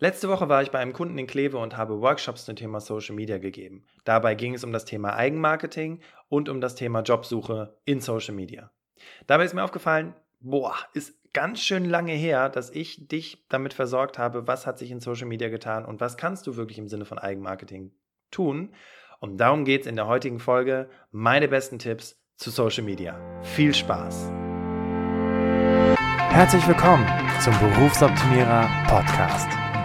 Letzte Woche war ich bei einem Kunden in Kleve und habe Workshops zum Thema Social Media gegeben. Dabei ging es um das Thema Eigenmarketing und um das Thema Jobsuche in Social Media. Dabei ist mir aufgefallen, boah, ist ganz schön lange her, dass ich dich damit versorgt habe, was hat sich in Social Media getan und was kannst du wirklich im Sinne von Eigenmarketing tun. Und darum geht es in der heutigen Folge. Meine besten Tipps zu Social Media. Viel Spaß! Herzlich willkommen zum Berufsoptimierer Podcast.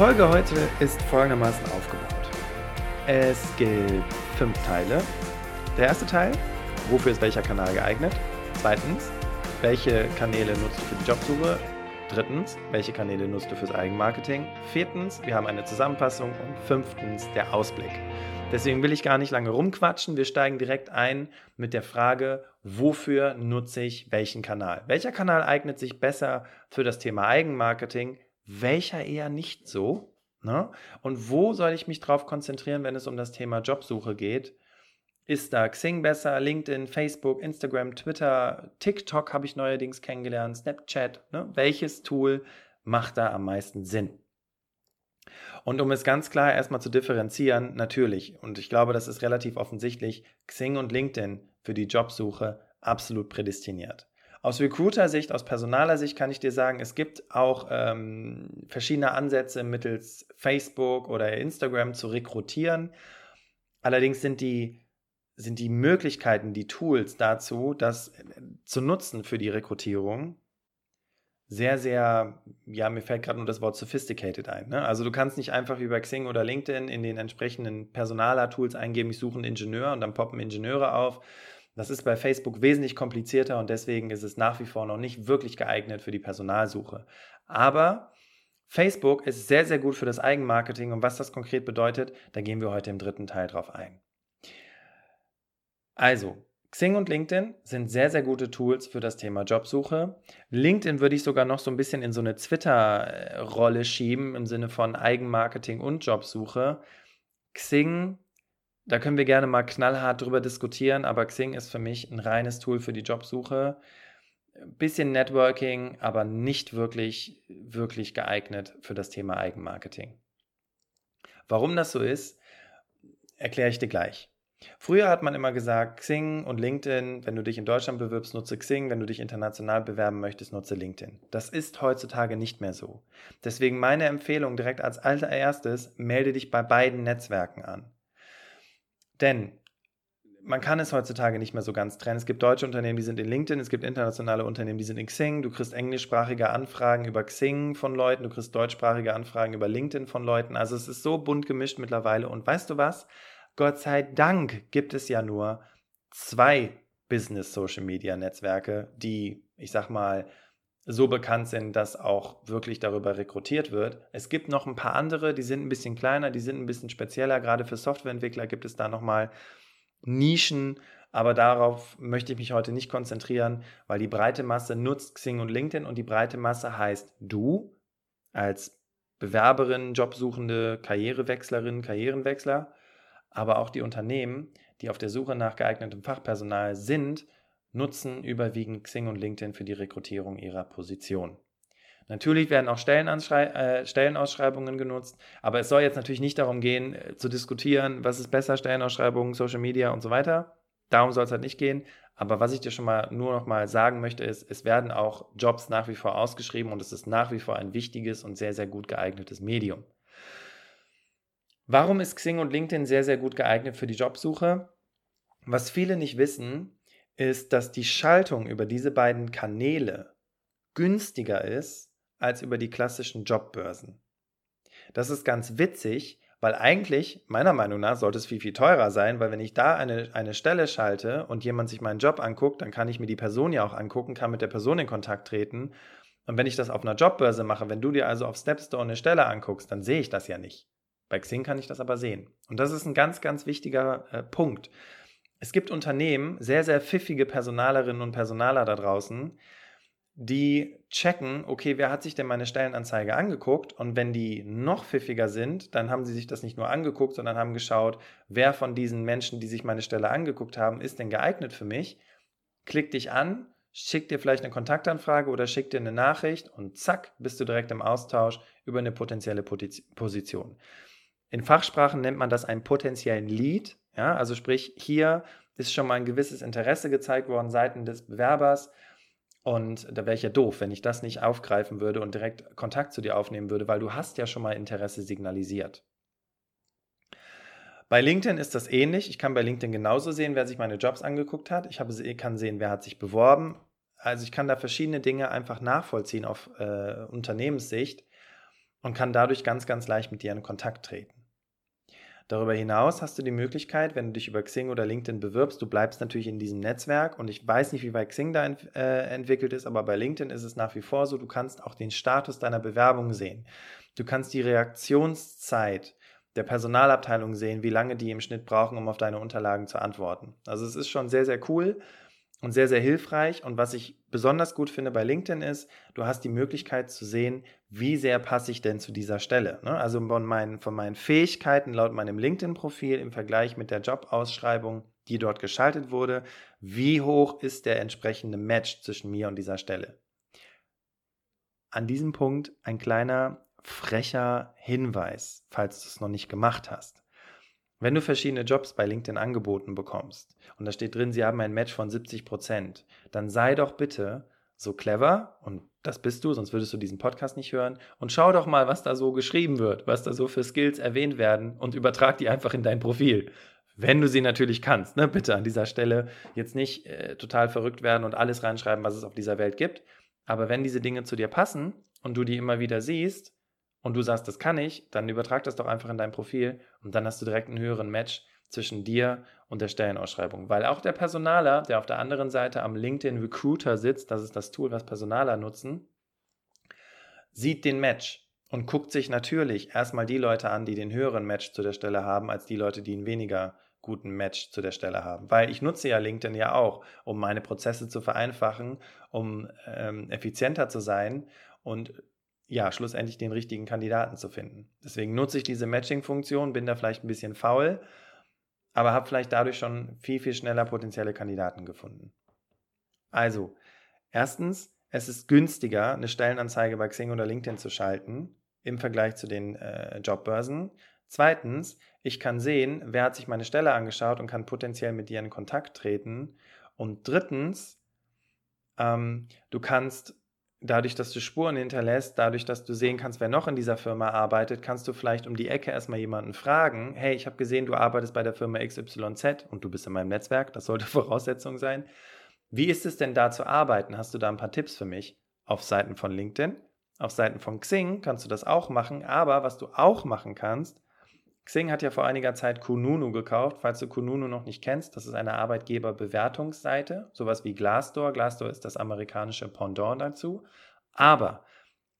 Folge heute ist folgendermaßen aufgebaut. Es gibt fünf Teile. Der erste Teil, wofür ist welcher Kanal geeignet? Zweitens, welche Kanäle nutzt du für die Jobsuche? Drittens, welche Kanäle nutzt du fürs Eigenmarketing? Viertens, wir haben eine Zusammenfassung und fünftens, der Ausblick. Deswegen will ich gar nicht lange rumquatschen. Wir steigen direkt ein mit der Frage, wofür nutze ich welchen Kanal? Welcher Kanal eignet sich besser für das Thema Eigenmarketing? Welcher eher nicht so? Ne? Und wo soll ich mich drauf konzentrieren, wenn es um das Thema Jobsuche geht? Ist da Xing besser, LinkedIn, Facebook, Instagram, Twitter, TikTok habe ich neuerdings kennengelernt, Snapchat? Ne? Welches Tool macht da am meisten Sinn? Und um es ganz klar erstmal zu differenzieren, natürlich, und ich glaube, das ist relativ offensichtlich, Xing und LinkedIn für die Jobsuche absolut prädestiniert. Aus Recruiter-Sicht, aus personaler Sicht kann ich dir sagen, es gibt auch ähm, verschiedene Ansätze mittels Facebook oder Instagram zu rekrutieren. Allerdings sind die, sind die Möglichkeiten, die Tools dazu, das äh, zu nutzen für die Rekrutierung, sehr, sehr, ja, mir fällt gerade nur das Wort sophisticated ein. Ne? Also du kannst nicht einfach wie bei Xing oder LinkedIn in den entsprechenden Personaler-Tools eingeben, ich suche einen Ingenieur und dann poppen Ingenieure auf das ist bei Facebook wesentlich komplizierter und deswegen ist es nach wie vor noch nicht wirklich geeignet für die Personalsuche. Aber Facebook ist sehr, sehr gut für das Eigenmarketing und was das konkret bedeutet, da gehen wir heute im dritten Teil drauf ein. Also, Xing und LinkedIn sind sehr, sehr gute Tools für das Thema Jobsuche. LinkedIn würde ich sogar noch so ein bisschen in so eine Twitter-Rolle schieben im Sinne von Eigenmarketing und Jobsuche. Xing da können wir gerne mal knallhart drüber diskutieren, aber Xing ist für mich ein reines Tool für die Jobsuche. Bisschen Networking, aber nicht wirklich, wirklich geeignet für das Thema Eigenmarketing. Warum das so ist, erkläre ich dir gleich. Früher hat man immer gesagt, Xing und LinkedIn, wenn du dich in Deutschland bewirbst, nutze Xing, wenn du dich international bewerben möchtest, nutze LinkedIn. Das ist heutzutage nicht mehr so. Deswegen meine Empfehlung direkt als allererstes, melde dich bei beiden Netzwerken an. Denn man kann es heutzutage nicht mehr so ganz trennen. Es gibt deutsche Unternehmen, die sind in LinkedIn, es gibt internationale Unternehmen, die sind in Xing. Du kriegst englischsprachige Anfragen über Xing von Leuten, du kriegst deutschsprachige Anfragen über LinkedIn von Leuten. Also es ist so bunt gemischt mittlerweile. Und weißt du was? Gott sei Dank gibt es ja nur zwei Business-Social-Media-Netzwerke, die, ich sag mal, so bekannt sind, dass auch wirklich darüber rekrutiert wird. Es gibt noch ein paar andere, die sind ein bisschen kleiner, die sind ein bisschen spezieller. Gerade für Softwareentwickler gibt es da nochmal Nischen, aber darauf möchte ich mich heute nicht konzentrieren, weil die breite Masse nutzt Xing und LinkedIn und die breite Masse heißt du als Bewerberin, Jobsuchende, Karrierewechslerin, Karrierenwechsler, aber auch die Unternehmen, die auf der Suche nach geeignetem Fachpersonal sind, nutzen überwiegend Xing und LinkedIn für die Rekrutierung ihrer Position. Natürlich werden auch äh, Stellenausschreibungen genutzt, aber es soll jetzt natürlich nicht darum gehen, äh, zu diskutieren, was ist besser, Stellenausschreibungen, Social Media und so weiter. Darum soll es halt nicht gehen. Aber was ich dir schon mal nur noch mal sagen möchte, ist, es werden auch Jobs nach wie vor ausgeschrieben und es ist nach wie vor ein wichtiges und sehr, sehr gut geeignetes Medium. Warum ist Xing und LinkedIn sehr, sehr gut geeignet für die Jobsuche? Was viele nicht wissen, ist, dass die Schaltung über diese beiden Kanäle günstiger ist als über die klassischen Jobbörsen. Das ist ganz witzig, Weil eigentlich, meiner Meinung nach, sollte es viel, viel teurer sein, weil wenn ich da eine, eine Stelle schalte und jemand sich meinen Job anguckt, dann kann ich mir die Person ja auch angucken, kann mit der Person in Kontakt treten. Und wenn ich das auf einer Jobbörse mache, wenn du dir also auf Stepstone eine Stelle anguckst, dann sehe ich das ja nicht. Bei Xing kann ich das aber sehen. Und das ist ein ganz, ganz wichtiger äh, Punkt. Es gibt Unternehmen, sehr, sehr pfiffige Personalerinnen und Personaler da draußen, die checken, okay, wer hat sich denn meine Stellenanzeige angeguckt? Und wenn die noch pfiffiger sind, dann haben sie sich das nicht nur angeguckt, sondern haben geschaut, wer von diesen Menschen, die sich meine Stelle angeguckt haben, ist denn geeignet für mich? Klick dich an, schick dir vielleicht eine Kontaktanfrage oder schick dir eine Nachricht und zack, bist du direkt im Austausch über eine potenzielle Position. In Fachsprachen nennt man das einen potenziellen Lead. Ja, also sprich, hier ist schon mal ein gewisses Interesse gezeigt worden seitens des Bewerbers und da wäre ich ja doof, wenn ich das nicht aufgreifen würde und direkt Kontakt zu dir aufnehmen würde, weil du hast ja schon mal Interesse signalisiert. Bei LinkedIn ist das ähnlich. Ich kann bei LinkedIn genauso sehen, wer sich meine Jobs angeguckt hat. Ich habe, kann sehen, wer hat sich beworben. Also ich kann da verschiedene Dinge einfach nachvollziehen auf äh, Unternehmenssicht und kann dadurch ganz, ganz leicht mit dir in Kontakt treten. Darüber hinaus hast du die Möglichkeit, wenn du dich über Xing oder LinkedIn bewirbst, du bleibst natürlich in diesem Netzwerk und ich weiß nicht, wie weit Xing da ent, äh, entwickelt ist, aber bei LinkedIn ist es nach wie vor so, du kannst auch den Status deiner Bewerbung sehen. Du kannst die Reaktionszeit der Personalabteilung sehen, wie lange die im Schnitt brauchen, um auf deine Unterlagen zu antworten. Also es ist schon sehr, sehr cool und sehr, sehr hilfreich. Und was ich besonders gut finde bei LinkedIn ist, du hast die Möglichkeit zu sehen, wie sehr passe ich denn zu dieser Stelle. Ne? Also von meinen, von meinen Fähigkeiten laut meinem LinkedIn-Profil im Vergleich mit der Jobausschreibung, die dort geschaltet wurde, wie hoch ist der entsprechende Match zwischen mir und dieser Stelle. An diesem Punkt ein kleiner frecher Hinweis, falls du es noch nicht gemacht hast. Wenn du verschiedene Jobs bei LinkedIn angeboten bekommst und da steht drin, sie haben ein Match von 70 Prozent, dann sei doch bitte so clever und das bist du, sonst würdest du diesen Podcast nicht hören und schau doch mal, was da so geschrieben wird, was da so für Skills erwähnt werden und übertrag die einfach in dein Profil. Wenn du sie natürlich kannst, ne? bitte an dieser Stelle jetzt nicht äh, total verrückt werden und alles reinschreiben, was es auf dieser Welt gibt. Aber wenn diese Dinge zu dir passen und du die immer wieder siehst, und du sagst, das kann ich, dann übertrag das doch einfach in dein Profil und dann hast du direkt einen höheren Match zwischen dir und der Stellenausschreibung. Weil auch der Personaler, der auf der anderen Seite am LinkedIn Recruiter sitzt, das ist das Tool, was Personaler nutzen, sieht den Match und guckt sich natürlich erstmal die Leute an, die den höheren Match zu der Stelle haben, als die Leute, die einen weniger guten Match zu der Stelle haben. Weil ich nutze ja LinkedIn ja auch, um meine Prozesse zu vereinfachen, um ähm, effizienter zu sein und ja, schlussendlich den richtigen Kandidaten zu finden. Deswegen nutze ich diese Matching-Funktion, bin da vielleicht ein bisschen faul, aber habe vielleicht dadurch schon viel, viel schneller potenzielle Kandidaten gefunden. Also, erstens, es ist günstiger, eine Stellenanzeige bei Xing oder LinkedIn zu schalten im Vergleich zu den äh, Jobbörsen. Zweitens, ich kann sehen, wer hat sich meine Stelle angeschaut und kann potenziell mit dir in Kontakt treten. Und drittens, ähm, du kannst dadurch, dass du Spuren hinterlässt, dadurch, dass du sehen kannst, wer noch in dieser Firma arbeitet, kannst du vielleicht um die Ecke erstmal jemanden fragen, hey, ich habe gesehen, du arbeitest bei der Firma XYZ und du bist in meinem Netzwerk, das sollte Voraussetzung sein. Wie ist es denn da zu arbeiten? Hast du da ein paar Tipps für mich? Auf Seiten von LinkedIn, auf Seiten von Xing kannst du das auch machen, aber was du auch machen kannst, Xing hat ja vor einiger Zeit Kununu gekauft. Falls du Kununu noch nicht kennst, das ist eine Arbeitgeberbewertungsseite, sowas wie Glassdoor. Glassdoor ist das amerikanische Pendant dazu. Aber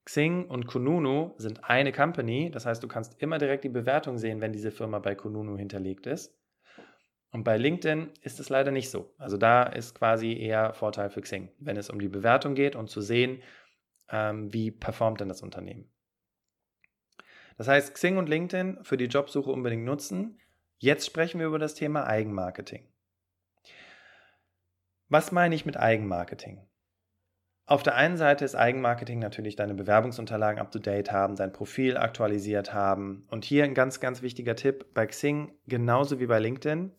Xing und Kununu sind eine Company, das heißt, du kannst immer direkt die Bewertung sehen, wenn diese Firma bei Kununu hinterlegt ist. Und bei LinkedIn ist es leider nicht so. Also da ist quasi eher Vorteil für Xing, wenn es um die Bewertung geht und zu sehen, ähm, wie performt denn das Unternehmen. Das heißt, Xing und LinkedIn für die Jobsuche unbedingt nutzen. Jetzt sprechen wir über das Thema Eigenmarketing. Was meine ich mit Eigenmarketing? Auf der einen Seite ist Eigenmarketing natürlich deine Bewerbungsunterlagen up-to-date haben, dein Profil aktualisiert haben. Und hier ein ganz, ganz wichtiger Tipp bei Xing, genauso wie bei LinkedIn.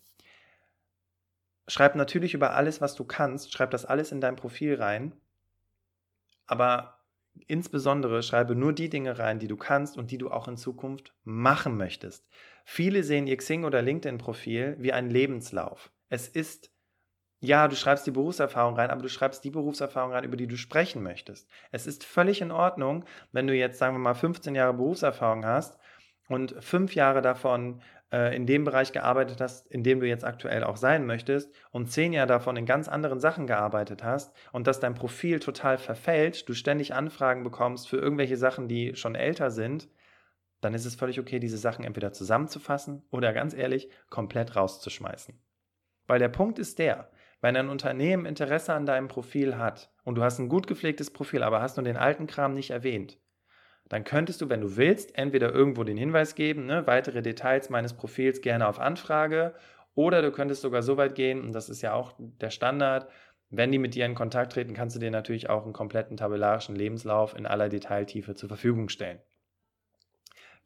Schreib natürlich über alles, was du kannst, schreib das alles in dein Profil rein. Aber Insbesondere schreibe nur die Dinge rein, die du kannst und die du auch in Zukunft machen möchtest. Viele sehen ihr Xing oder LinkedIn-Profil wie einen Lebenslauf. Es ist, ja, du schreibst die Berufserfahrung rein, aber du schreibst die Berufserfahrung rein, über die du sprechen möchtest. Es ist völlig in Ordnung, wenn du jetzt, sagen wir mal, 15 Jahre Berufserfahrung hast und fünf Jahre davon äh, in dem Bereich gearbeitet hast, in dem du jetzt aktuell auch sein möchtest und zehn Jahre davon in ganz anderen Sachen gearbeitet hast und dass dein Profil total verfällt, du ständig Anfragen bekommst für irgendwelche Sachen, die schon älter sind, dann ist es völlig okay, diese Sachen entweder zusammenzufassen oder ganz ehrlich komplett rauszuschmeißen. Weil der Punkt ist der, wenn ein Unternehmen Interesse an deinem Profil hat und du hast ein gut gepflegtes Profil, aber hast nur den alten Kram nicht erwähnt, dann könntest du, wenn du willst, entweder irgendwo den Hinweis geben, ne, weitere Details meines Profils gerne auf Anfrage, oder du könntest sogar so weit gehen, und das ist ja auch der Standard, wenn die mit dir in Kontakt treten, kannst du dir natürlich auch einen kompletten tabellarischen Lebenslauf in aller Detailtiefe zur Verfügung stellen.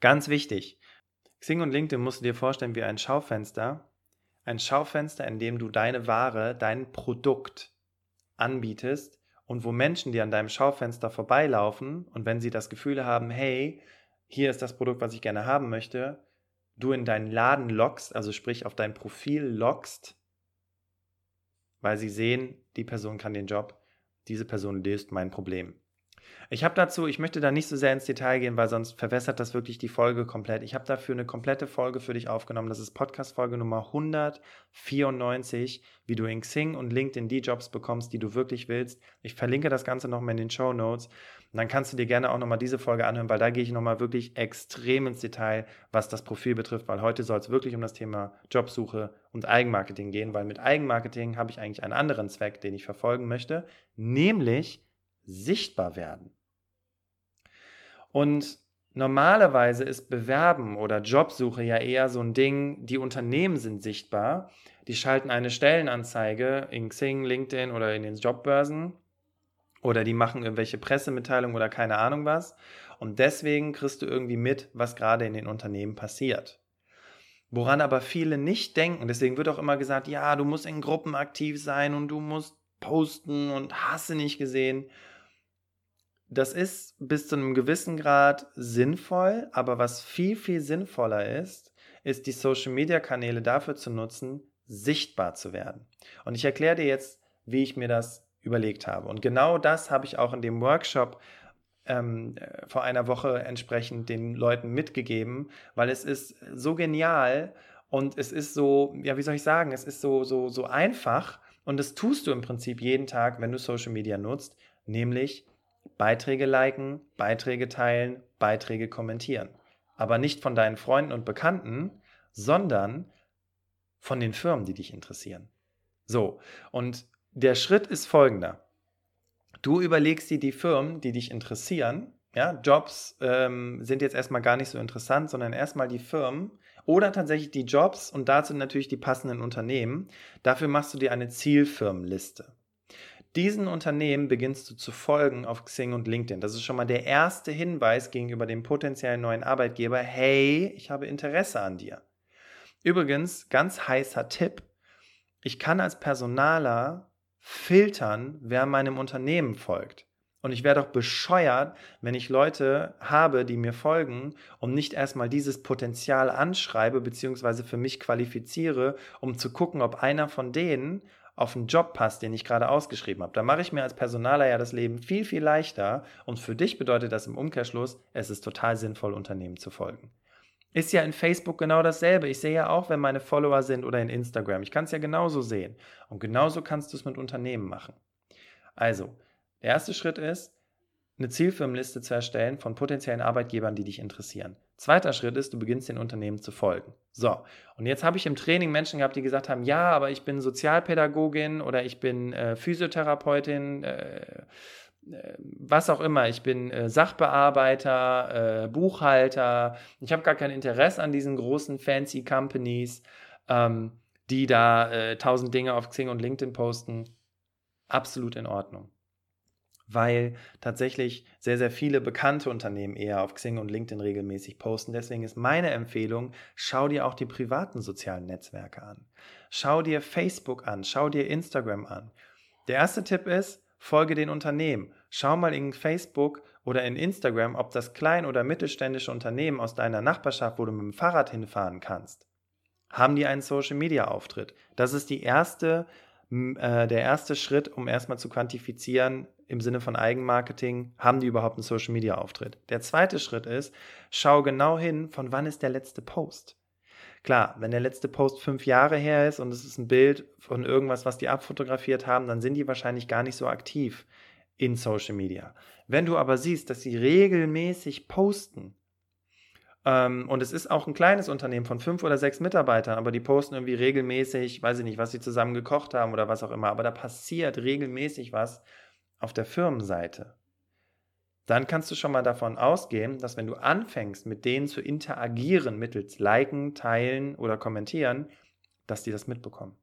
Ganz wichtig, Xing und LinkedIn musst du dir vorstellen wie ein Schaufenster. Ein Schaufenster, in dem du deine Ware, dein Produkt anbietest und wo Menschen, die an deinem Schaufenster vorbeilaufen und wenn sie das Gefühl haben, hey, hier ist das Produkt, was ich gerne haben möchte, du in deinen Laden lockst, also sprich auf dein Profil lockst, weil sie sehen, die Person kann den Job, diese Person löst mein Problem. Ich habe dazu, ich möchte da nicht so sehr ins Detail gehen, weil sonst verwässert das wirklich die Folge komplett. Ich habe dafür eine komplette Folge für dich aufgenommen. Das ist Podcast-Folge Nummer 194, wie du in Xing und LinkedIn die Jobs bekommst, die du wirklich willst. Ich verlinke das Ganze nochmal in den Show Notes. Dann kannst du dir gerne auch nochmal diese Folge anhören, weil da gehe ich nochmal wirklich extrem ins Detail, was das Profil betrifft, weil heute soll es wirklich um das Thema Jobsuche und Eigenmarketing gehen, weil mit Eigenmarketing habe ich eigentlich einen anderen Zweck, den ich verfolgen möchte, nämlich sichtbar werden. Und normalerweise ist Bewerben oder Jobsuche ja eher so ein Ding, die Unternehmen sind sichtbar, die schalten eine Stellenanzeige in Xing, LinkedIn oder in den Jobbörsen oder die machen irgendwelche Pressemitteilungen oder keine Ahnung was. Und deswegen kriegst du irgendwie mit, was gerade in den Unternehmen passiert. Woran aber viele nicht denken, deswegen wird auch immer gesagt, ja, du musst in Gruppen aktiv sein und du musst posten und hasse nicht gesehen. Das ist bis zu einem gewissen Grad sinnvoll, aber was viel, viel sinnvoller ist, ist die Social-Media-Kanäle dafür zu nutzen, sichtbar zu werden. Und ich erkläre dir jetzt, wie ich mir das überlegt habe. Und genau das habe ich auch in dem Workshop ähm, vor einer Woche entsprechend den Leuten mitgegeben, weil es ist so genial und es ist so, ja, wie soll ich sagen, es ist so, so, so einfach und das tust du im Prinzip jeden Tag, wenn du Social Media nutzt, nämlich Beiträge liken, Beiträge teilen, Beiträge kommentieren. Aber nicht von deinen Freunden und Bekannten, sondern von den Firmen, die dich interessieren. So, und der Schritt ist folgender. Du überlegst dir die Firmen, die dich interessieren. Ja, Jobs ähm, sind jetzt erstmal gar nicht so interessant, sondern erstmal die Firmen oder tatsächlich die Jobs und dazu natürlich die passenden Unternehmen. Dafür machst du dir eine Zielfirmenliste. Diesen Unternehmen beginnst du zu folgen auf Xing und LinkedIn. Das ist schon mal der erste Hinweis gegenüber dem potenziellen neuen Arbeitgeber. Hey, ich habe Interesse an dir. Übrigens, ganz heißer Tipp. Ich kann als Personaler filtern, wer meinem Unternehmen folgt. Und ich wäre doch bescheuert, wenn ich Leute habe, die mir folgen und nicht erstmal dieses Potenzial anschreibe bzw. für mich qualifiziere, um zu gucken, ob einer von denen auf einen Job passt, den ich gerade ausgeschrieben habe. Da mache ich mir als Personaler ja das Leben viel, viel leichter. Und für dich bedeutet das im Umkehrschluss, es ist total sinnvoll, Unternehmen zu folgen. Ist ja in Facebook genau dasselbe. Ich sehe ja auch, wenn meine Follower sind oder in Instagram. Ich kann es ja genauso sehen. Und genauso kannst du es mit Unternehmen machen. Also, der erste Schritt ist, eine Zielfirmenliste zu erstellen von potenziellen Arbeitgebern, die dich interessieren. Zweiter Schritt ist, du beginnst den Unternehmen zu folgen. So, und jetzt habe ich im Training Menschen gehabt, die gesagt haben, ja, aber ich bin Sozialpädagogin oder ich bin äh, Physiotherapeutin, äh, äh, was auch immer, ich bin äh, Sachbearbeiter, äh, Buchhalter, ich habe gar kein Interesse an diesen großen fancy Companies, ähm, die da äh, tausend Dinge auf Xing und LinkedIn posten. Absolut in Ordnung weil tatsächlich sehr, sehr viele bekannte Unternehmen eher auf Xing und LinkedIn regelmäßig posten. Deswegen ist meine Empfehlung, schau dir auch die privaten sozialen Netzwerke an. Schau dir Facebook an, schau dir Instagram an. Der erste Tipp ist, folge den Unternehmen. Schau mal in Facebook oder in Instagram, ob das klein- oder mittelständische Unternehmen aus deiner Nachbarschaft, wo du mit dem Fahrrad hinfahren kannst, haben die einen Social-Media-Auftritt. Das ist die erste, äh, der erste Schritt, um erstmal zu quantifizieren, im Sinne von Eigenmarketing, haben die überhaupt einen Social-Media-Auftritt? Der zweite Schritt ist, schau genau hin, von wann ist der letzte Post. Klar, wenn der letzte Post fünf Jahre her ist und es ist ein Bild von irgendwas, was die abfotografiert haben, dann sind die wahrscheinlich gar nicht so aktiv in Social Media. Wenn du aber siehst, dass sie regelmäßig posten, ähm, und es ist auch ein kleines Unternehmen von fünf oder sechs Mitarbeitern, aber die posten irgendwie regelmäßig, weiß ich nicht, was sie zusammen gekocht haben oder was auch immer, aber da passiert regelmäßig was auf der Firmenseite dann kannst du schon mal davon ausgehen, dass wenn du anfängst, mit denen zu interagieren, mittels Liken, Teilen oder Kommentieren, dass die das mitbekommen.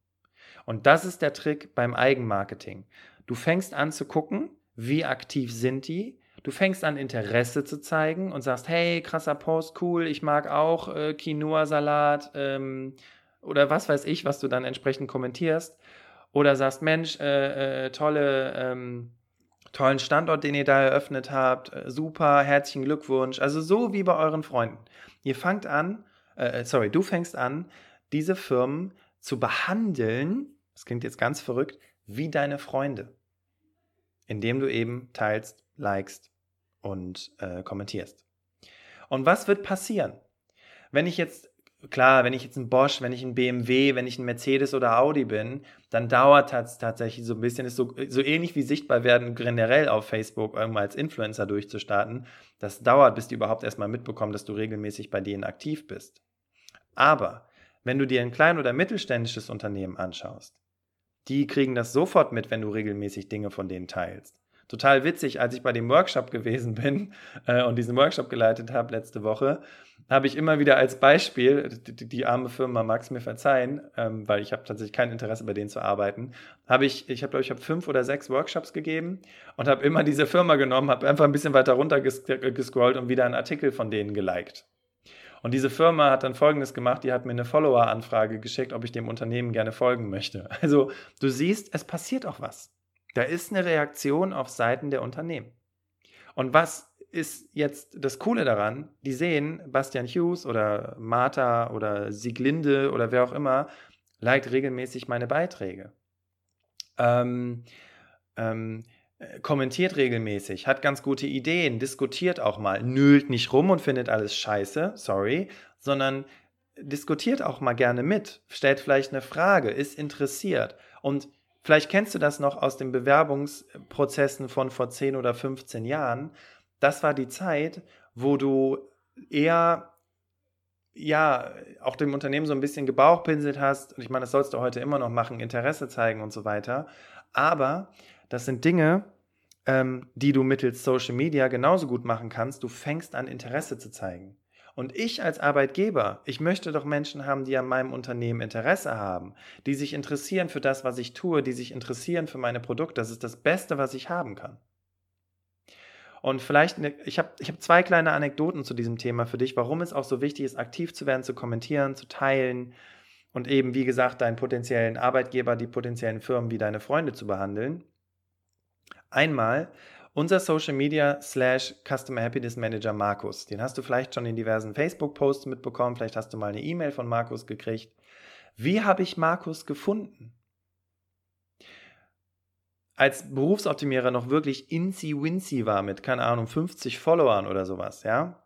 Und das ist der Trick beim Eigenmarketing. Du fängst an zu gucken, wie aktiv sind die. Du fängst an, Interesse zu zeigen und sagst, hey, krasser Post, cool, ich mag auch äh, Quinoa-Salat ähm, oder was weiß ich, was du dann entsprechend kommentierst. Oder sagst, Mensch, äh, äh, tolle... Ähm, tollen Standort, den ihr da eröffnet habt. Äh, super, herzlichen Glückwunsch. Also so wie bei euren Freunden. Ihr fangt an, äh, äh, sorry, du fängst an, diese Firmen zu behandeln, das klingt jetzt ganz verrückt, wie deine Freunde. Indem du eben teilst, likest und äh, kommentierst. Und was wird passieren? Wenn ich jetzt klar, wenn ich jetzt ein Bosch, wenn ich ein BMW, wenn ich ein Mercedes oder Audi bin, dann dauert das tatsächlich so ein bisschen, ist so, so ähnlich wie sichtbar werden generell auf Facebook irgendwann als Influencer durchzustarten. Das dauert, bis die überhaupt erstmal mitbekommen, dass du regelmäßig bei denen aktiv bist. Aber wenn du dir ein klein- oder mittelständisches Unternehmen anschaust, die kriegen das sofort mit, wenn du regelmäßig Dinge von denen teilst total witzig, als ich bei dem Workshop gewesen bin äh, und diesen Workshop geleitet habe letzte Woche, habe ich immer wieder als Beispiel, die, die arme Firma mag es mir verzeihen, ähm, weil ich habe tatsächlich kein Interesse bei denen zu arbeiten, habe ich, ich habe glaube ich habe fünf oder sechs Workshops gegeben und habe immer diese Firma genommen, habe einfach ein bisschen weiter runter ges gescrollt und wieder einen Artikel von denen geliked. Und diese Firma hat dann Folgendes gemacht, die hat mir eine Follower-Anfrage geschickt, ob ich dem Unternehmen gerne folgen möchte. Also du siehst, es passiert auch was. Da ist eine Reaktion auf Seiten der Unternehmen. Und was ist jetzt das Coole daran? Die sehen, Bastian Hughes oder Martha oder Sieglinde oder wer auch immer liked regelmäßig meine Beiträge. Ähm, ähm, kommentiert regelmäßig, hat ganz gute Ideen, diskutiert auch mal, nölt nicht rum und findet alles scheiße, sorry, sondern diskutiert auch mal gerne mit, stellt vielleicht eine Frage, ist interessiert. Und Vielleicht kennst du das noch aus den Bewerbungsprozessen von vor 10 oder 15 Jahren. Das war die Zeit, wo du eher ja, auch dem Unternehmen so ein bisschen gebauchpinselt hast. Und ich meine, das sollst du heute immer noch machen, Interesse zeigen und so weiter. Aber das sind Dinge, ähm, die du mittels Social Media genauso gut machen kannst. Du fängst an, Interesse zu zeigen. Und ich als Arbeitgeber, ich möchte doch Menschen haben, die an meinem Unternehmen Interesse haben, die sich interessieren für das, was ich tue, die sich interessieren für meine Produkte. Das ist das Beste, was ich haben kann. Und vielleicht, eine, ich habe ich hab zwei kleine Anekdoten zu diesem Thema für dich, warum es auch so wichtig ist, aktiv zu werden, zu kommentieren, zu teilen und eben, wie gesagt, deinen potenziellen Arbeitgeber, die potenziellen Firmen wie deine Freunde zu behandeln. Einmal unser Social Media slash Customer Happiness Manager Markus. Den hast du vielleicht schon in diversen Facebook-Posts mitbekommen. Vielleicht hast du mal eine E-Mail von Markus gekriegt. Wie habe ich Markus gefunden? Als Berufsoptimierer noch wirklich incy-wincy war mit, keine Ahnung, 50 Followern oder sowas, ja.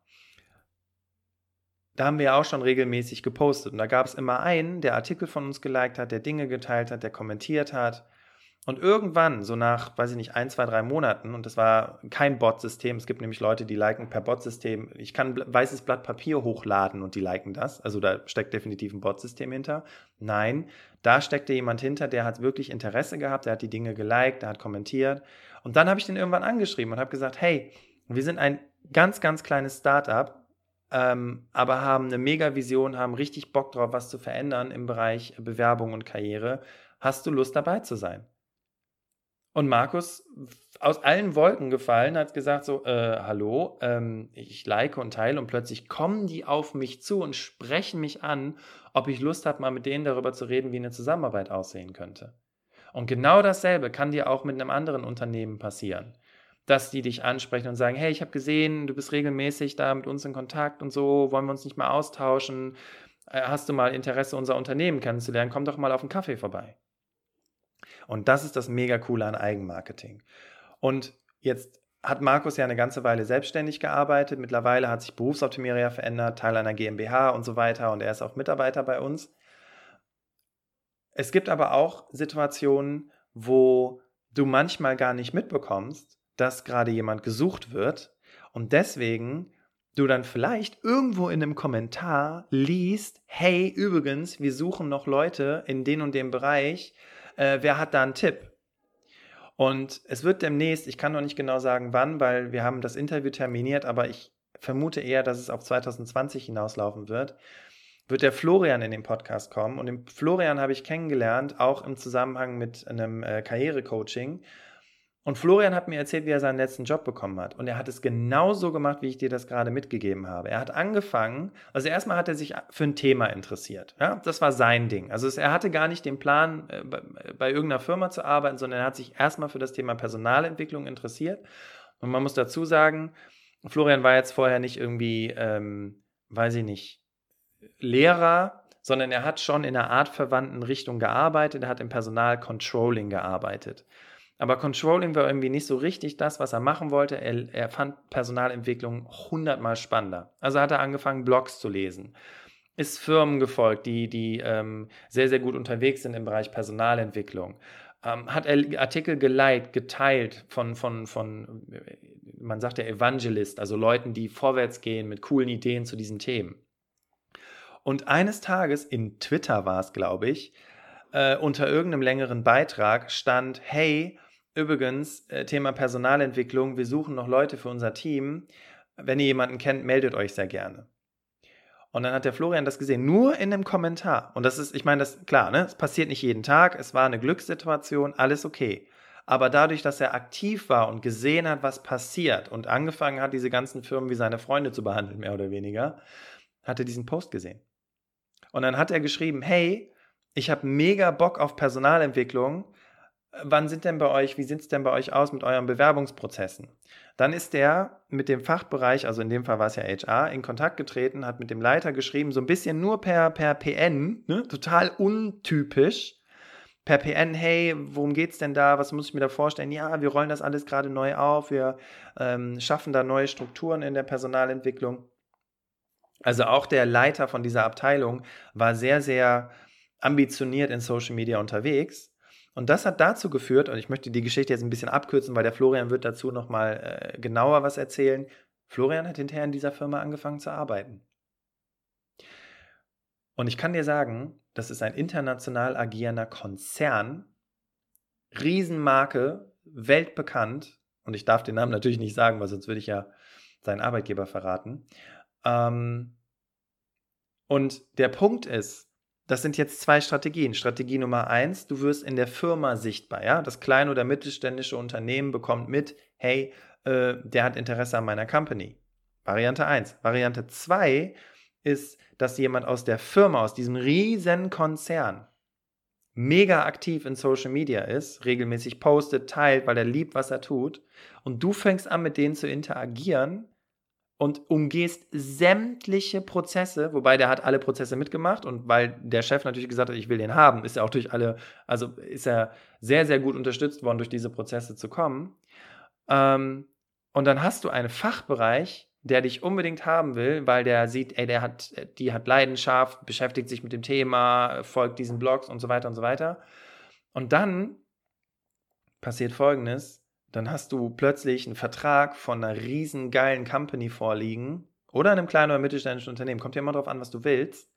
Da haben wir auch schon regelmäßig gepostet. Und da gab es immer einen, der Artikel von uns geliked hat, der Dinge geteilt hat, der kommentiert hat. Und irgendwann, so nach, weiß ich nicht, ein, zwei, drei Monaten, und das war kein Bot-System, es gibt nämlich Leute, die liken per Bot-System. Ich kann weißes Blatt Papier hochladen und die liken das. Also da steckt definitiv ein Bot-System hinter. Nein, da steckte jemand hinter, der hat wirklich Interesse gehabt, der hat die Dinge geliked, der hat kommentiert. Und dann habe ich den irgendwann angeschrieben und habe gesagt, hey, wir sind ein ganz, ganz kleines Startup, ähm, aber haben eine Mega-Vision, haben richtig Bock drauf, was zu verändern im Bereich Bewerbung und Karriere. Hast du Lust dabei zu sein? Und Markus aus allen Wolken gefallen, hat gesagt so, äh, hallo, ähm, ich like und teile und plötzlich kommen die auf mich zu und sprechen mich an, ob ich Lust habe, mal mit denen darüber zu reden, wie eine Zusammenarbeit aussehen könnte. Und genau dasselbe kann dir auch mit einem anderen Unternehmen passieren. Dass die dich ansprechen und sagen, hey, ich habe gesehen, du bist regelmäßig da mit uns in Kontakt und so, wollen wir uns nicht mal austauschen? Äh, hast du mal Interesse, unser Unternehmen kennenzulernen? Komm doch mal auf einen Kaffee vorbei. Und das ist das mega coole an Eigenmarketing. Und jetzt hat Markus ja eine ganze Weile selbstständig gearbeitet. Mittlerweile hat sich Berufsoptimierer ja verändert, Teil einer GmbH und so weiter. Und er ist auch Mitarbeiter bei uns. Es gibt aber auch Situationen, wo du manchmal gar nicht mitbekommst, dass gerade jemand gesucht wird und deswegen du dann vielleicht irgendwo in einem Kommentar liest, hey, übrigens, wir suchen noch Leute in den und dem Bereich, äh, wer hat da einen Tipp? Und es wird demnächst, ich kann noch nicht genau sagen wann, weil wir haben das Interview terminiert, aber ich vermute eher, dass es auf 2020 hinauslaufen wird, wird der Florian in den Podcast kommen. Und den Florian habe ich kennengelernt, auch im Zusammenhang mit einem äh, Karrierecoaching. Und Florian hat mir erzählt, wie er seinen letzten Job bekommen hat. Und er hat es genauso gemacht, wie ich dir das gerade mitgegeben habe. Er hat angefangen, also erstmal hat er sich für ein Thema interessiert. Ja, das war sein Ding. Also es, er hatte gar nicht den Plan, äh, bei, bei irgendeiner Firma zu arbeiten, sondern er hat sich erstmal für das Thema Personalentwicklung interessiert. Und man muss dazu sagen, Florian war jetzt vorher nicht irgendwie, ähm, weiß ich nicht, Lehrer, sondern er hat schon in einer artverwandten Richtung gearbeitet. Er hat im Personalcontrolling gearbeitet. Aber Controlling war irgendwie nicht so richtig das, was er machen wollte. Er, er fand Personalentwicklung hundertmal spannender. Also hat er angefangen, Blogs zu lesen. Ist Firmen gefolgt, die, die ähm, sehr, sehr gut unterwegs sind im Bereich Personalentwicklung. Ähm, hat er Artikel geleitet, geteilt von, von, von, man sagt ja Evangelist, also Leuten, die vorwärts gehen mit coolen Ideen zu diesen Themen. Und eines Tages, in Twitter war es, glaube ich, äh, unter irgendeinem längeren Beitrag stand, hey, übrigens, äh, Thema Personalentwicklung, wir suchen noch Leute für unser Team. Wenn ihr jemanden kennt, meldet euch sehr gerne. Und dann hat der Florian das gesehen, nur in einem Kommentar. Und das ist, ich meine, das klar, ne? Es passiert nicht jeden Tag, es war eine Glückssituation, alles okay. Aber dadurch, dass er aktiv war und gesehen hat, was passiert und angefangen hat, diese ganzen Firmen wie seine Freunde zu behandeln, mehr oder weniger, hat er diesen Post gesehen. Und dann hat er geschrieben, hey, ich habe mega Bock auf Personalentwicklung. Wann sind denn bei euch, wie sieht es denn bei euch aus mit euren Bewerbungsprozessen? Dann ist der mit dem Fachbereich, also in dem Fall war es ja HR, in Kontakt getreten, hat mit dem Leiter geschrieben, so ein bisschen nur per, per PN, ne? total untypisch. Per PN, hey, worum geht es denn da? Was muss ich mir da vorstellen? Ja, wir rollen das alles gerade neu auf, wir ähm, schaffen da neue Strukturen in der Personalentwicklung. Also auch der Leiter von dieser Abteilung war sehr, sehr ambitioniert in Social Media unterwegs. Und das hat dazu geführt, und ich möchte die Geschichte jetzt ein bisschen abkürzen, weil der Florian wird dazu nochmal äh, genauer was erzählen. Florian hat hinterher in dieser Firma angefangen zu arbeiten. Und ich kann dir sagen, das ist ein international agierender Konzern, Riesenmarke, weltbekannt. Und ich darf den Namen natürlich nicht sagen, weil sonst würde ich ja seinen Arbeitgeber verraten. Ähm, und der Punkt ist, das sind jetzt zwei Strategien. Strategie Nummer eins, du wirst in der Firma sichtbar. Ja? Das kleine oder mittelständische Unternehmen bekommt mit, hey, äh, der hat Interesse an meiner Company. Variante eins. Variante zwei ist, dass jemand aus der Firma, aus diesem riesen Konzern, mega aktiv in Social Media ist, regelmäßig postet, teilt, weil er liebt, was er tut. Und du fängst an, mit denen zu interagieren und umgehst sämtliche Prozesse, wobei der hat alle Prozesse mitgemacht und weil der Chef natürlich gesagt hat, ich will den haben, ist er auch durch alle, also ist er sehr, sehr gut unterstützt worden, durch diese Prozesse zu kommen. Ähm, und dann hast du einen Fachbereich, der dich unbedingt haben will, weil der sieht, ey, der hat, die hat Leidenschaft, beschäftigt sich mit dem Thema, folgt diesen Blogs und so weiter und so weiter. Und dann passiert Folgendes, dann hast du plötzlich einen Vertrag von einer riesen geilen Company vorliegen oder einem kleinen oder mittelständischen Unternehmen. Kommt ja immer darauf an, was du willst.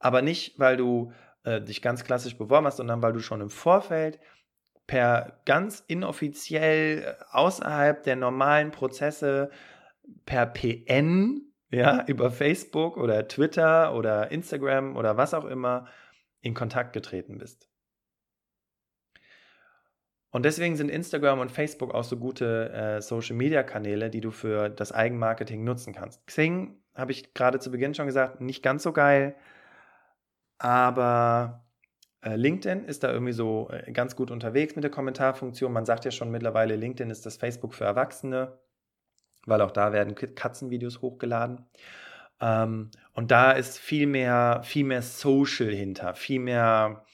Aber nicht, weil du äh, dich ganz klassisch beworben hast, sondern weil du schon im Vorfeld per ganz inoffiziell äh, außerhalb der normalen Prozesse per PN, ja, über Facebook oder Twitter oder Instagram oder was auch immer in Kontakt getreten bist. Und deswegen sind Instagram und Facebook auch so gute äh, Social-Media-Kanäle, die du für das Eigenmarketing nutzen kannst. Xing, habe ich gerade zu Beginn schon gesagt, nicht ganz so geil, aber äh, LinkedIn ist da irgendwie so äh, ganz gut unterwegs mit der Kommentarfunktion. Man sagt ja schon mittlerweile, LinkedIn ist das Facebook für Erwachsene, weil auch da werden Katzenvideos hochgeladen. Ähm, und da ist viel mehr, viel mehr Social hinter, viel mehr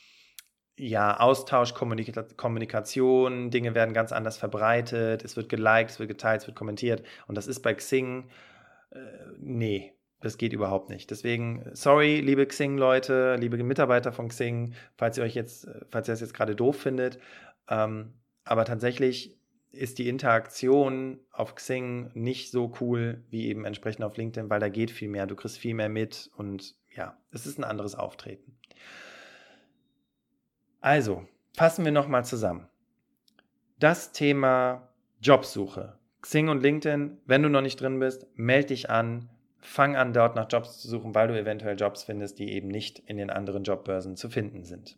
ja, Austausch, Kommunika Kommunikation, Dinge werden ganz anders verbreitet, es wird geliked, es wird geteilt, es wird kommentiert. Und das ist bei Xing, äh, nee, das geht überhaupt nicht. Deswegen, sorry, liebe Xing-Leute, liebe Mitarbeiter von Xing, falls ihr euch jetzt, falls ihr das jetzt gerade doof findet. Ähm, aber tatsächlich ist die Interaktion auf Xing nicht so cool wie eben entsprechend auf LinkedIn, weil da geht viel mehr, du kriegst viel mehr mit und ja, es ist ein anderes Auftreten. Also, fassen wir nochmal zusammen. Das Thema Jobsuche. Xing und LinkedIn, wenn du noch nicht drin bist, melde dich an, fang an, dort nach Jobs zu suchen, weil du eventuell Jobs findest, die eben nicht in den anderen Jobbörsen zu finden sind.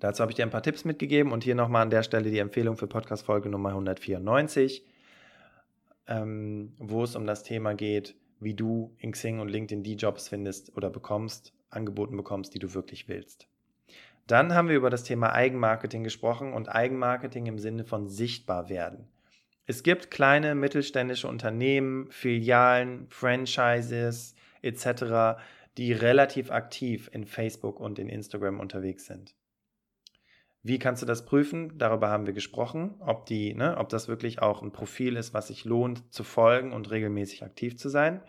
Dazu habe ich dir ein paar Tipps mitgegeben und hier nochmal an der Stelle die Empfehlung für Podcast-Folge Nummer 194, ähm, wo es um das Thema geht, wie du in Xing und LinkedIn die Jobs findest oder bekommst, angeboten bekommst, die du wirklich willst. Dann haben wir über das Thema Eigenmarketing gesprochen und Eigenmarketing im Sinne von sichtbar werden. Es gibt kleine mittelständische Unternehmen, Filialen, Franchises etc., die relativ aktiv in Facebook und in Instagram unterwegs sind. Wie kannst du das prüfen? Darüber haben wir gesprochen, ob, die, ne, ob das wirklich auch ein Profil ist, was sich lohnt zu folgen und regelmäßig aktiv zu sein.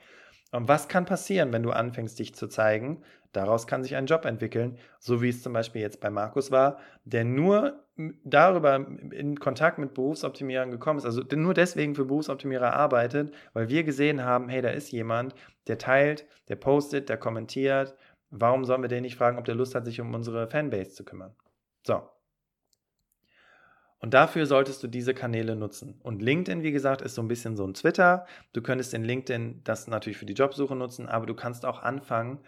Und was kann passieren, wenn du anfängst, dich zu zeigen? Daraus kann sich ein Job entwickeln, so wie es zum Beispiel jetzt bei Markus war, der nur darüber in Kontakt mit Berufsoptimierern gekommen ist, also nur deswegen für Berufsoptimierer arbeitet, weil wir gesehen haben, hey, da ist jemand, der teilt, der postet, der kommentiert. Warum sollen wir den nicht fragen, ob der Lust hat, sich um unsere Fanbase zu kümmern? So, und dafür solltest du diese Kanäle nutzen. Und LinkedIn, wie gesagt, ist so ein bisschen so ein Twitter. Du könntest in LinkedIn das natürlich für die Jobsuche nutzen, aber du kannst auch anfangen,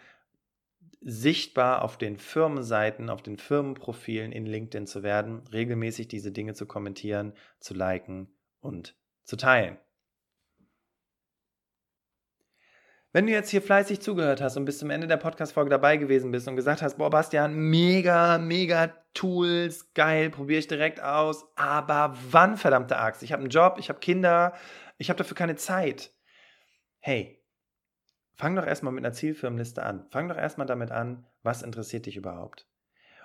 sichtbar auf den Firmenseiten, auf den Firmenprofilen in LinkedIn zu werden, regelmäßig diese Dinge zu kommentieren, zu liken und zu teilen. Wenn du jetzt hier fleißig zugehört hast und bis zum Ende der Podcast-Folge dabei gewesen bist und gesagt hast, boah, Bastian, mega, mega Tools, geil, probiere ich direkt aus, aber wann, verdammte Axt? Ich habe einen Job, ich habe Kinder, ich habe dafür keine Zeit. Hey, fang doch erstmal mit einer Zielfirmenliste an. Fang doch erstmal damit an, was interessiert dich überhaupt.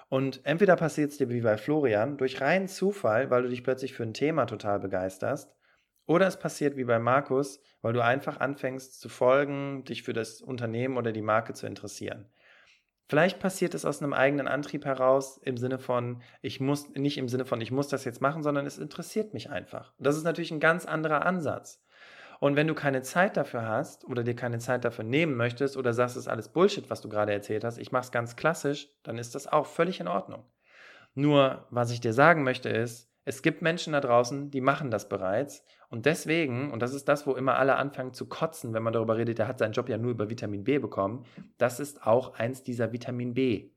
Und entweder passiert es dir wie bei Florian durch reinen Zufall, weil du dich plötzlich für ein Thema total begeisterst, oder es passiert wie bei Markus, weil du einfach anfängst zu folgen, dich für das Unternehmen oder die Marke zu interessieren. Vielleicht passiert es aus einem eigenen Antrieb heraus im Sinne von, ich muss, nicht im Sinne von, ich muss das jetzt machen, sondern es interessiert mich einfach. Das ist natürlich ein ganz anderer Ansatz. Und wenn du keine Zeit dafür hast oder dir keine Zeit dafür nehmen möchtest oder sagst, es ist alles Bullshit, was du gerade erzählt hast, ich mache es ganz klassisch, dann ist das auch völlig in Ordnung. Nur, was ich dir sagen möchte, ist, es gibt Menschen da draußen, die machen das bereits. Und deswegen, und das ist das, wo immer alle anfangen zu kotzen, wenn man darüber redet, der hat seinen Job ja nur über Vitamin B bekommen, das ist auch eins dieser Vitamin B.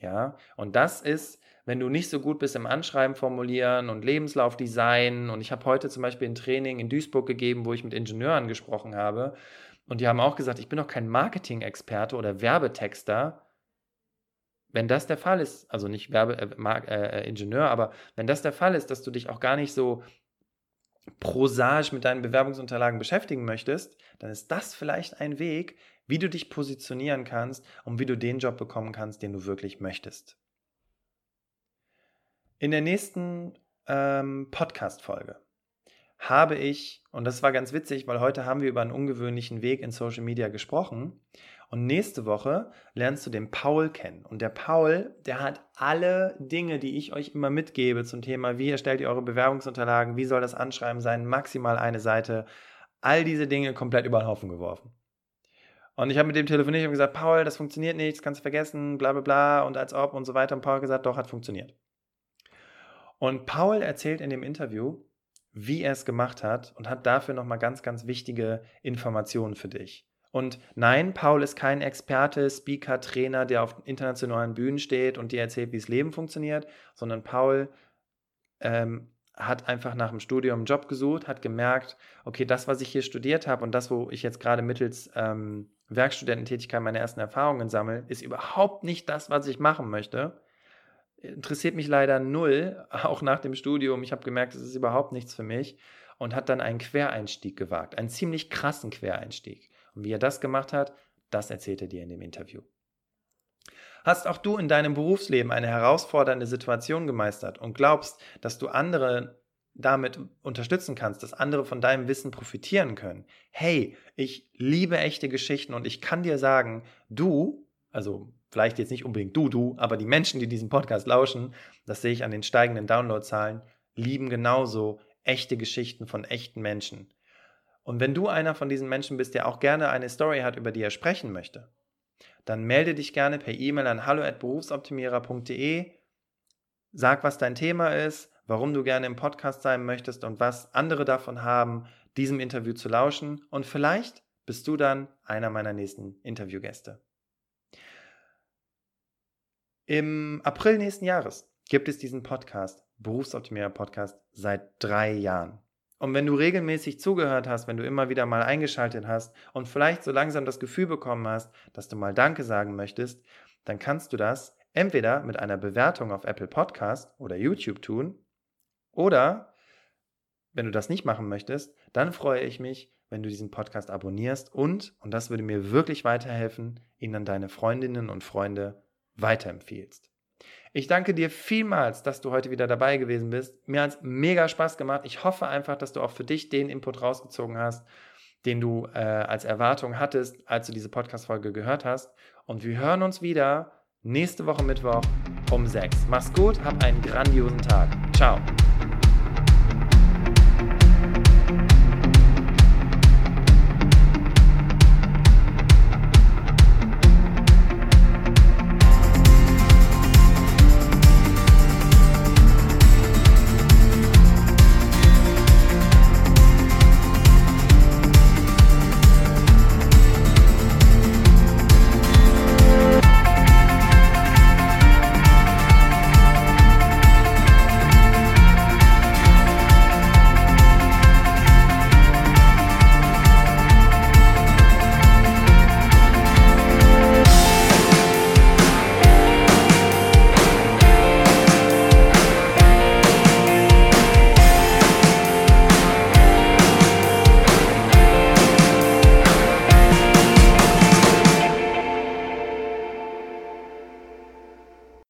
Ja, und das ist, wenn du nicht so gut bist im Anschreiben formulieren und Lebenslaufdesign. Und ich habe heute zum Beispiel ein Training in Duisburg gegeben, wo ich mit Ingenieuren gesprochen habe. Und die haben auch gesagt, ich bin doch kein Marketing-Experte oder Werbetexter. Wenn das der Fall ist, also nicht Werbe, äh, äh, äh, Ingenieur, aber wenn das der Fall ist, dass du dich auch gar nicht so prosaisch mit deinen Bewerbungsunterlagen beschäftigen möchtest, dann ist das vielleicht ein Weg, wie du dich positionieren kannst und wie du den Job bekommen kannst, den du wirklich möchtest. In der nächsten ähm, Podcast-Folge habe ich, und das war ganz witzig, weil heute haben wir über einen ungewöhnlichen Weg in Social Media gesprochen, und nächste Woche lernst du den Paul kennen. Und der Paul, der hat alle Dinge, die ich euch immer mitgebe zum Thema, wie erstellt ihr eure Bewerbungsunterlagen, wie soll das Anschreiben sein, maximal eine Seite, all diese Dinge komplett über den Haufen geworfen. Und ich habe mit dem telefoniert und gesagt, Paul, das funktioniert nicht, das kannst du vergessen, bla bla bla und als ob und so weiter. Und Paul hat gesagt, doch, hat funktioniert. Und Paul erzählt in dem Interview, wie er es gemacht hat und hat dafür nochmal ganz, ganz wichtige Informationen für dich. Und nein, Paul ist kein Experte, Speaker, Trainer, der auf internationalen Bühnen steht und dir erzählt, wie das Leben funktioniert, sondern Paul ähm, hat einfach nach dem Studium einen Job gesucht, hat gemerkt, okay, das, was ich hier studiert habe und das, wo ich jetzt gerade mittels ähm, Werkstudententätigkeit meine ersten Erfahrungen sammle, ist überhaupt nicht das, was ich machen möchte. Interessiert mich leider null, auch nach dem Studium. Ich habe gemerkt, es ist überhaupt nichts für mich und hat dann einen Quereinstieg gewagt, einen ziemlich krassen Quereinstieg. Und wie er das gemacht hat, das erzählt er dir in dem Interview. Hast auch du in deinem Berufsleben eine herausfordernde Situation gemeistert und glaubst, dass du andere damit unterstützen kannst, dass andere von deinem Wissen profitieren können? Hey, ich liebe echte Geschichten und ich kann dir sagen, du, also vielleicht jetzt nicht unbedingt du, du, aber die Menschen, die diesen Podcast lauschen, das sehe ich an den steigenden Downloadzahlen, lieben genauso echte Geschichten von echten Menschen. Und wenn du einer von diesen Menschen bist, der auch gerne eine Story hat, über die er sprechen möchte, dann melde dich gerne per E-Mail an hallo@berufsoptimierer.de. Sag, was dein Thema ist, warum du gerne im Podcast sein möchtest und was andere davon haben, diesem Interview zu lauschen. Und vielleicht bist du dann einer meiner nächsten Interviewgäste. Im April nächsten Jahres gibt es diesen Podcast, Berufsoptimierer Podcast, seit drei Jahren. Und wenn du regelmäßig zugehört hast, wenn du immer wieder mal eingeschaltet hast und vielleicht so langsam das Gefühl bekommen hast, dass du mal Danke sagen möchtest, dann kannst du das entweder mit einer Bewertung auf Apple Podcast oder YouTube tun oder wenn du das nicht machen möchtest, dann freue ich mich, wenn du diesen Podcast abonnierst und, und das würde mir wirklich weiterhelfen, ihn an deine Freundinnen und Freunde weiterempfiehlst. Ich danke dir vielmals, dass du heute wieder dabei gewesen bist. Mir hat es mega Spaß gemacht. Ich hoffe einfach, dass du auch für dich den Input rausgezogen hast, den du äh, als Erwartung hattest, als du diese Podcast-Folge gehört hast. Und wir hören uns wieder nächste Woche Mittwoch um 6. Mach's gut, hab einen grandiosen Tag. Ciao.